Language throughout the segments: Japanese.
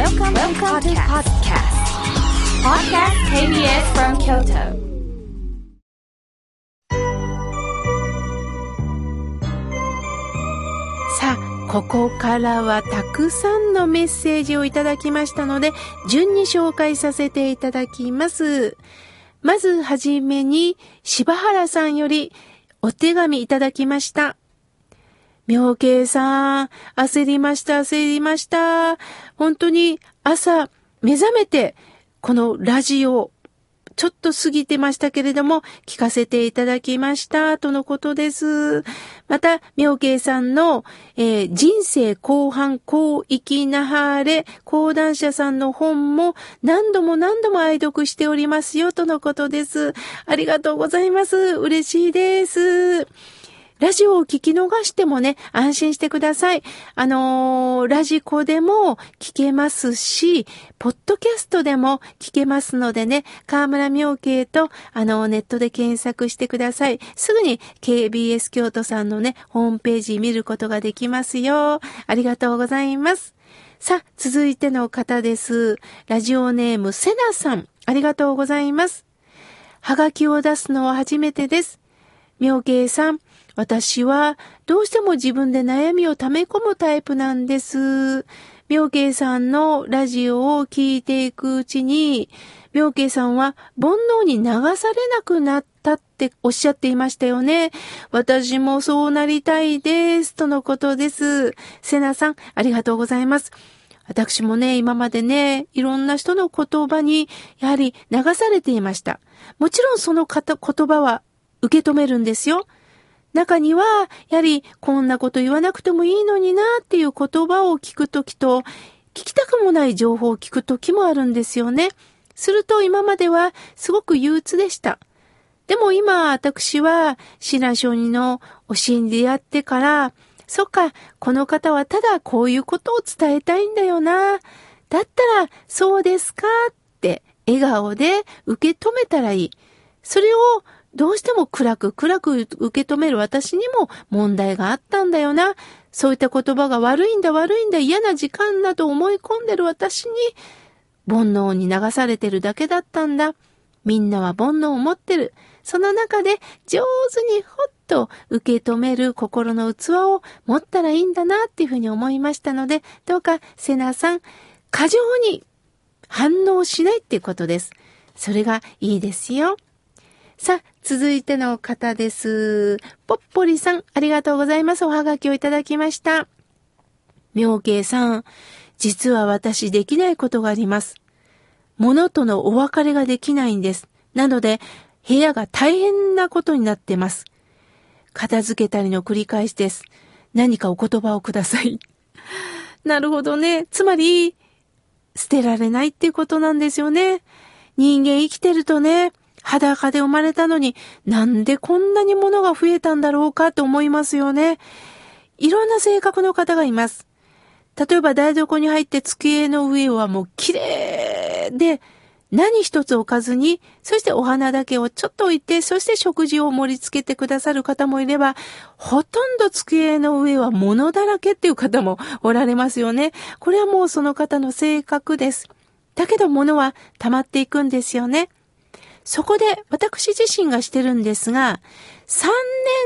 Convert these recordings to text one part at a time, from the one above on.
Welcome, Welcome to podcast. Podcast KBS from Kyoto. さあ、ここからはたくさんのメッセージをいただきましたので、順に紹介させていただきます。まずはじめに、柴原さんよりお手紙いただきました。妙慶さん、焦りました、焦りました。本当に朝目覚めて、このラジオ、ちょっと過ぎてましたけれども、聞かせていただきました、とのことです。また、妙慶さんの、えー人生後半後生きなはれ講談社さんの本も何度も何度も愛読しておりますよ、とのことです。ありがとうございます。嬉しいです。ラジオを聞き逃してもね、安心してください。あのーラジコでも聞けますし、ポッドキャストでも聞けますのでね、河村明慶と、あのーネットで検索してください。すぐに KBS 京都さんのね、ホームページ見ることができますよ。ありがとうございます。さあ、続いての方です。ラジオネーム、セナさん。ありがとうございます。はがきを出すのは初めてです。妙慶さん、私はどうしても自分で悩みを溜め込むタイプなんです。妙慶さんのラジオを聞いていくうちに、妙慶さんは煩悩に流されなくなったっておっしゃっていましたよね。私もそうなりたいです。とのことです。セナさん、ありがとうございます。私もね、今までね、いろんな人の言葉に、やはり流されていました。もちろんその言葉は受け止めるんですよ。中には、やはりこんなこと言わなくてもいいのになっていう言葉を聞くときと、聞きたくもない情報を聞くときもあるんですよね。すると今まではすごく憂鬱でした。でも今私は親鸞上人の教えに出会ってから、そっか、この方はただこういうことを伝えたいんだよな。だったら、そうですかって笑顔で受け止めたらいい。それをどうしても暗く暗く受け止める私にも問題があったんだよな。そういった言葉が悪いんだ悪いんだ嫌な時間だと思い込んでる私に煩悩に流されてるだけだったんだ。みんなは煩悩を持ってる。その中で上手にほっと受け止める心の器を持ったらいいんだなっていうふうに思いましたので、どうかセナさん、過剰に反応しないっていうことです。それがいいですよ。さあ、続いての方です。ぽっぽりさん、ありがとうございます。おはがきをいただきました。妙慶さん、実は私できないことがあります。物とのお別れができないんです。なので、部屋が大変なことになってます。片付けたりの繰り返しです。何かお言葉をください。なるほどね。つまり、捨てられないっていうことなんですよね。人間生きてるとね、裸で生まれたのになんでこんなに物が増えたんだろうかと思いますよね。いろんな性格の方がいます。例えば台所に入って机の上はもう綺麗で何一つ置かずに、そしてお花だけをちょっと置いて、そして食事を盛り付けてくださる方もいれば、ほとんど机の上は物だらけっていう方もおられますよね。これはもうその方の性格です。だけど物は溜まっていくんですよね。そこで私自身がしてるんですが、3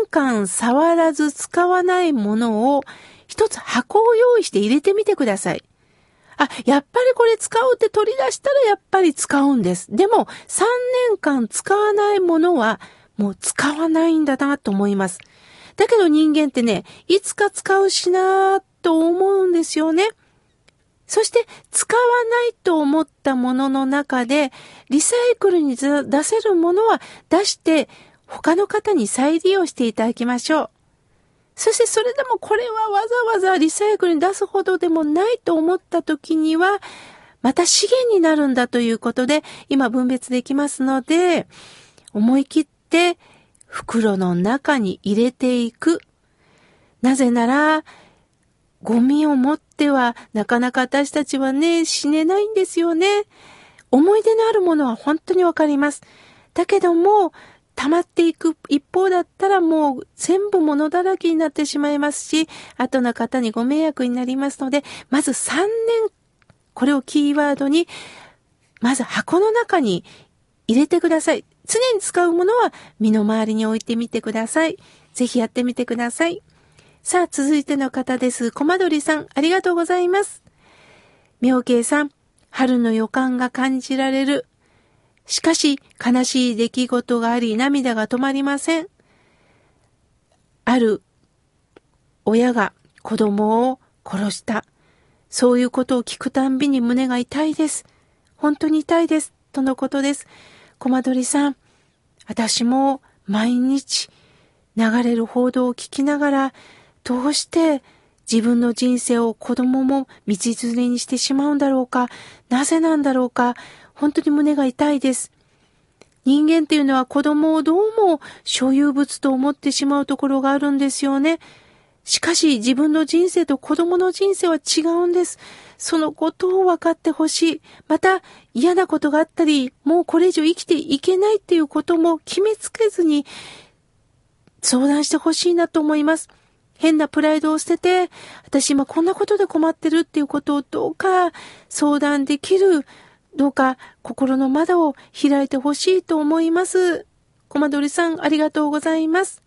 年間触らず使わないものを一つ箱を用意して入れてみてください。あ、やっぱりこれ使おうって取り出したらやっぱり使うんです。でも3年間使わないものはもう使わないんだなと思います。だけど人間ってね、いつか使うしなーと思うんですよね。そして使わないと思ったものの中でリサイクルに出せるものは出して他の方に再利用していただきましょう。そしてそれでもこれはわざわざリサイクルに出すほどでもないと思った時にはまた資源になるんだということで今分別できますので思い切って袋の中に入れていく。なぜならゴミを持ってはなかなか私たちはね、死ねないんですよね。思い出のあるものは本当にわかります。だけども、溜まっていく一方だったらもう全部物だらけになってしまいますし、後の方にご迷惑になりますので、まず3年これをキーワードに、まず箱の中に入れてください。常に使うものは身の回りに置いてみてください。ぜひやってみてください。さあ、続いての方です。コマドリさん、ありがとうございます。妙慶さん、春の予感が感じられる。しかし、悲しい出来事があり、涙が止まりません。ある親が子供を殺した。そういうことを聞くたんびに胸が痛いです。本当に痛いです。とのことです。コマドリさん、私も毎日流れる報道を聞きながら、どうして自分の人生を子供も道連れにしてしまうんだろうか、なぜなんだろうか、本当に胸が痛いです。人間っていうのは子供をどうも所有物と思ってしまうところがあるんですよね。しかし自分の人生と子供の人生は違うんです。そのことを分かってほしい。また嫌なことがあったり、もうこれ以上生きていけないっていうことも決めつけずに相談してほしいなと思います。変なプライドを捨てて、私今こんなことで困ってるっていうことをどうか相談できる、どうか心の窓を開いてほしいと思います。コマドリさん、ありがとうございます。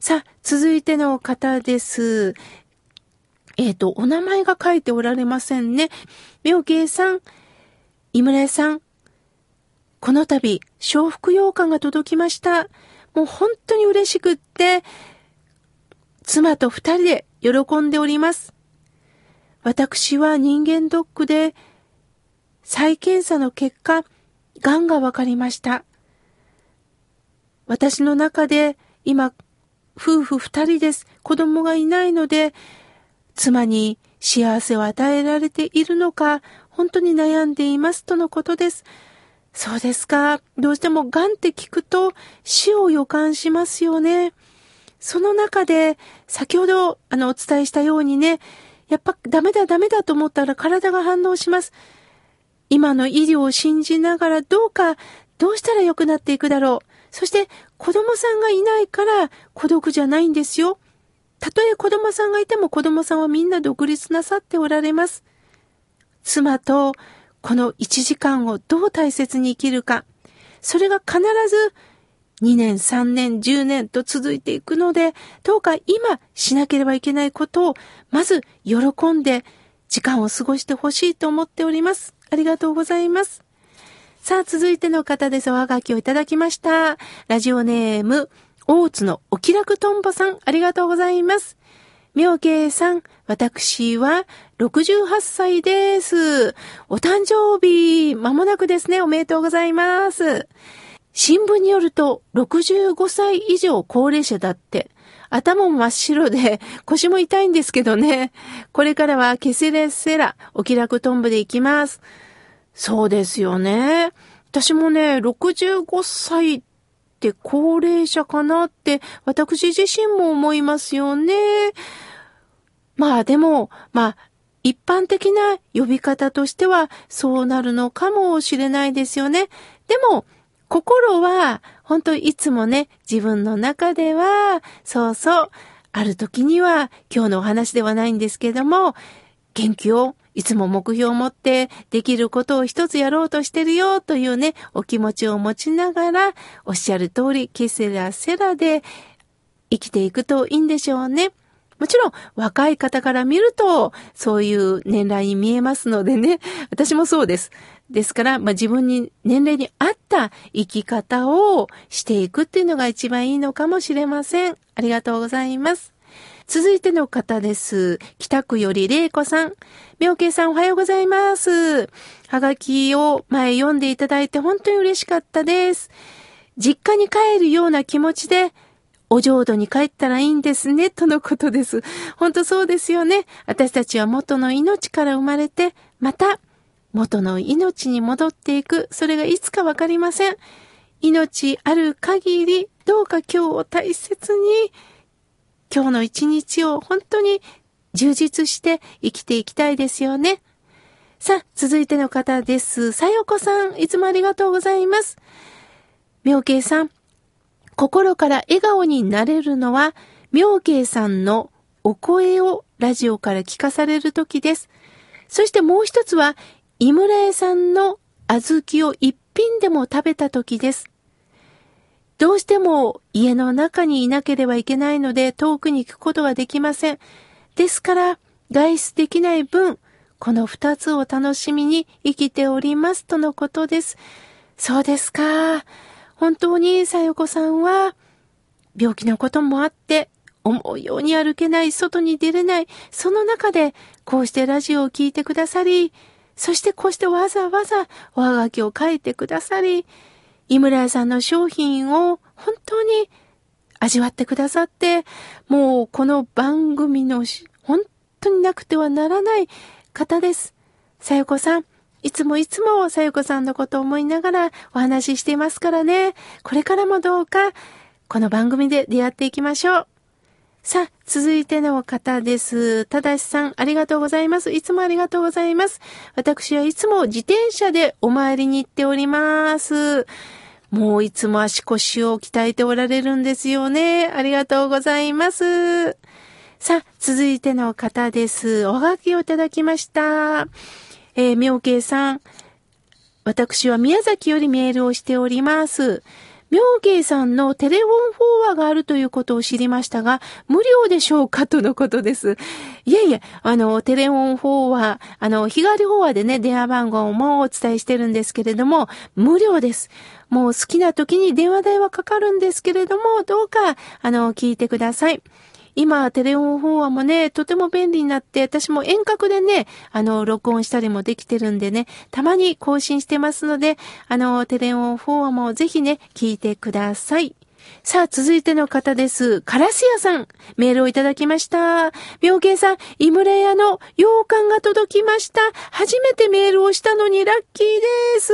さあ、続いての方です。えっ、ー、と、お名前が書いておられませんね。妙慶さん、井村屋さん、この度、笑福羊羹が届きました。もう本当に嬉しくって、妻と二人で喜んでおります。私は人間ドックで再検査の結果、癌が分かりました。私の中で今夫婦二人です。子供がいないので、妻に幸せを与えられているのか、本当に悩んでいますとのことです。そうですか。どうしても癌って聞くと死を予感しますよね。その中で、先ほどあのお伝えしたようにね、やっぱダメだダメだと思ったら体が反応します。今の医療を信じながらどうか、どうしたら良くなっていくだろう。そして子供さんがいないから孤独じゃないんですよ。たとえ子供さんがいても子供さんはみんな独立なさっておられます。妻とこの1時間をどう大切に生きるか。それが必ず2年、3年、10年と続いていくので、どうか今しなければいけないことをまず喜んで時間を過ごしてほしいと思っております。ありがとうございます。さあ、続いての方です。おはがきをいただきました。ラジオネーム、大津のお気楽とんぼさん、ありがとうございます。妙慶さん、私は68歳です。お誕生日、まもなくですね。おめでとうございます。新聞によると、65歳以上高齢者だって、頭も真っ白で腰も痛いんですけどね。これからはケセレセラ、お気楽トンボで行きます。そうですよね。私もね、65歳って高齢者かなって私自身も思いますよね。まあでも、まあ、一般的な呼び方としてはそうなるのかもしれないですよね。でも、心は、本当いつもね、自分の中では、そうそう、ある時には、今日のお話ではないんですけども、元気をいつも目標を持ってできることを一つやろうとしてるよというね、お気持ちを持ちながら、おっしゃる通り、ケセラセラで生きていくといいんでしょうね。もちろん若い方から見るとそういう年代に見えますのでね。私もそうです。ですから、まあ、自分に年齢に合った生き方をしていくっていうのが一番いいのかもしれません。ありがとうございます。続いての方です。北区より玲子さん。妙慶さんおはようございます。はがきを前読んでいただいて本当に嬉しかったです。実家に帰るような気持ちで、お浄土に帰ったらいいんですね、とのことです。本当そうですよね。私たちは元の命から生まれて、また元の命に戻っていく。それがいつかわかりません。命ある限り、どうか今日を大切に今日の一日を本当に充実して生きていきたいですよね。さあ、続いての方です。さよこさん、いつもありがとうございます。妙慶さん、心から笑顔になれるのは、妙慶さんのお声をラジオから聞かされる時です。そしてもう一つは、井村屋さんの小豆を一品でも食べた時です。どうしても家の中にいなければいけないので遠くに行くことができません。ですから外出できない分、この二つを楽しみに生きておりますとのことです。そうですか。本当にさよこさんは病気のこともあって思うように歩けない、外に出れない、その中でこうしてラジオを聞いてくださり、そしてこうしてわざわざおはがきを書いてくださり、井村屋さんの商品を本当に味わってくださって、もうこの番組の本当になくてはならない方です。さよこさん、いつもいつもさよこさんのことを思いながらお話ししていますからね。これからもどうかこの番組で出会っていきましょう。さあ、続いての方です。ただしさん、ありがとうございます。いつもありがとうございます。私はいつも自転車でお参りに行っております。もういつも足腰を鍛えておられるんですよね。ありがとうございます。さあ、続いての方です。おはがきをいただきました。えー、妙慶さん。私は宮崎よりメールをしております。妙慶さんのテレフォンフォーアがあるということを知りましたが、無料でしょうかとのことです。いえいえ、あの、テレフォンフォーア、あの、日帰りフォーアでね、電話番号もお伝えしてるんですけれども、無料です。もう好きな時に電話代はかかるんですけれども、どうか、あの、聞いてください。今、テレオンフォアもね、とても便利になって、私も遠隔でね、あの、録音したりもできてるんでね、たまに更新してますので、あの、テレオンフォアもぜひね、聞いてください。さあ、続いての方です。カラス屋さん、メールをいただきました。妙慶さん、井村屋の洋館が届きました。初めてメールをしたのにラッキーです。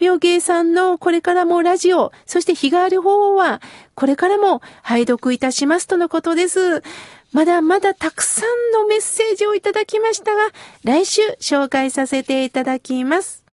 妙慶さんのこれからもラジオ、そして日替わり法は、これからも拝読いたしますとのことです。まだまだたくさんのメッセージをいただきましたが、来週紹介させていただきます。